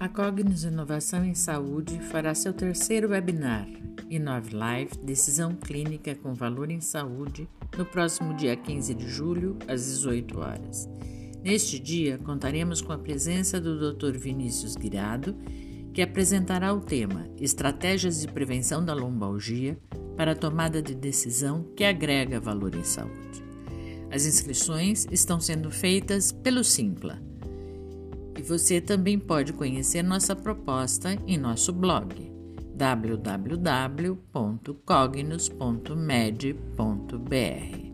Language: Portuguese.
A Cognos Inovação em Saúde fará seu terceiro webinar, Inove Life Decisão Clínica com Valor em Saúde, no próximo dia 15 de julho, às 18 horas. Neste dia, contaremos com a presença do Dr. Vinícius Guirado, que apresentará o tema Estratégias de Prevenção da Lombalgia para a tomada de decisão que agrega valor em saúde. As inscrições estão sendo feitas pelo Simpla e você também pode conhecer nossa proposta em nosso blog www.cognos.med.br.